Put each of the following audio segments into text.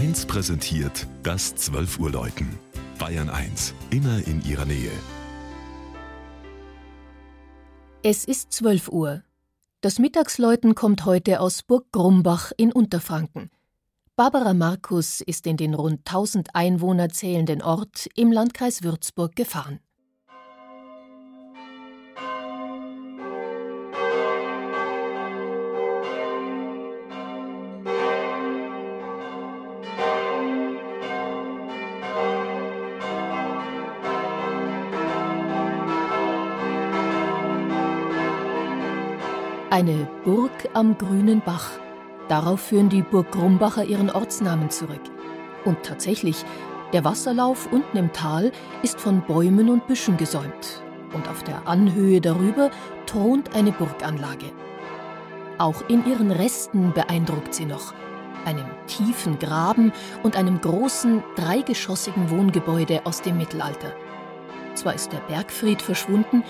1 präsentiert das 12 Uhr Läuten. Bayern 1, immer in ihrer Nähe. Es ist 12 Uhr. Das Mittagsläuten kommt heute aus Burg Grumbach in Unterfranken. Barbara Markus ist in den rund 1000 Einwohner zählenden Ort im Landkreis Würzburg gefahren. Eine Burg am grünen Bach. Darauf führen die Burg Grumbacher ihren Ortsnamen zurück. Und tatsächlich, der Wasserlauf unten im Tal ist von Bäumen und Büschen gesäumt. Und auf der Anhöhe darüber thront eine Burganlage. Auch in ihren Resten beeindruckt sie noch. Einem tiefen Graben und einem großen, dreigeschossigen Wohngebäude aus dem Mittelalter. Zwar ist der Bergfried verschwunden,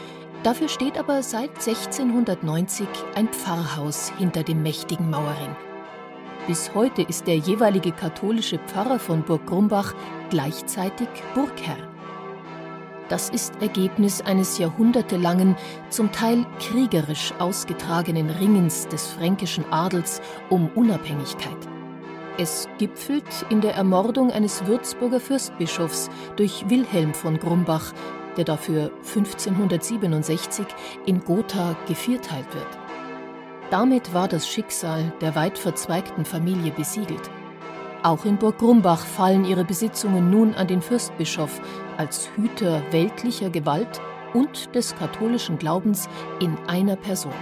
Dafür steht aber seit 1690 ein Pfarrhaus hinter dem mächtigen Mauerring. Bis heute ist der jeweilige katholische Pfarrer von Burg Grumbach gleichzeitig Burgherr. Das ist Ergebnis eines jahrhundertelangen, zum Teil kriegerisch ausgetragenen Ringens des fränkischen Adels um Unabhängigkeit. Es gipfelt in der Ermordung eines Würzburger Fürstbischofs durch Wilhelm von Grumbach, der dafür 1567 in Gotha gevierteilt wird. Damit war das Schicksal der weit verzweigten Familie besiegelt. Auch in Burg Grumbach fallen ihre Besitzungen nun an den Fürstbischof als Hüter weltlicher Gewalt und des katholischen Glaubens in einer Person.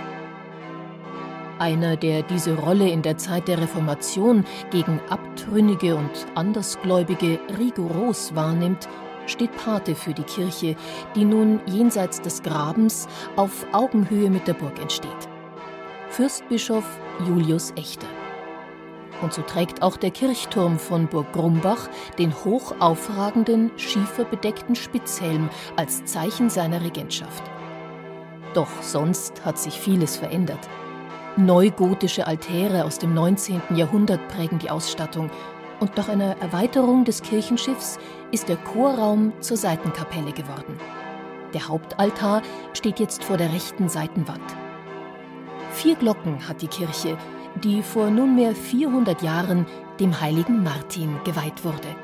Einer, der diese Rolle in der Zeit der Reformation gegen Abtrünnige und Andersgläubige rigoros wahrnimmt, steht Pate für die Kirche, die nun jenseits des Grabens auf Augenhöhe mit der Burg entsteht. Fürstbischof Julius Echter. Und so trägt auch der Kirchturm von Burg Grumbach den hoch aufragenden, schieferbedeckten Spitzhelm als Zeichen seiner Regentschaft. Doch sonst hat sich vieles verändert. Neugotische Altäre aus dem 19. Jahrhundert prägen die Ausstattung, und nach einer Erweiterung des Kirchenschiffs ist der Chorraum zur Seitenkapelle geworden. Der Hauptaltar steht jetzt vor der rechten Seitenwand. Vier Glocken hat die Kirche, die vor nunmehr 400 Jahren dem heiligen Martin geweiht wurde.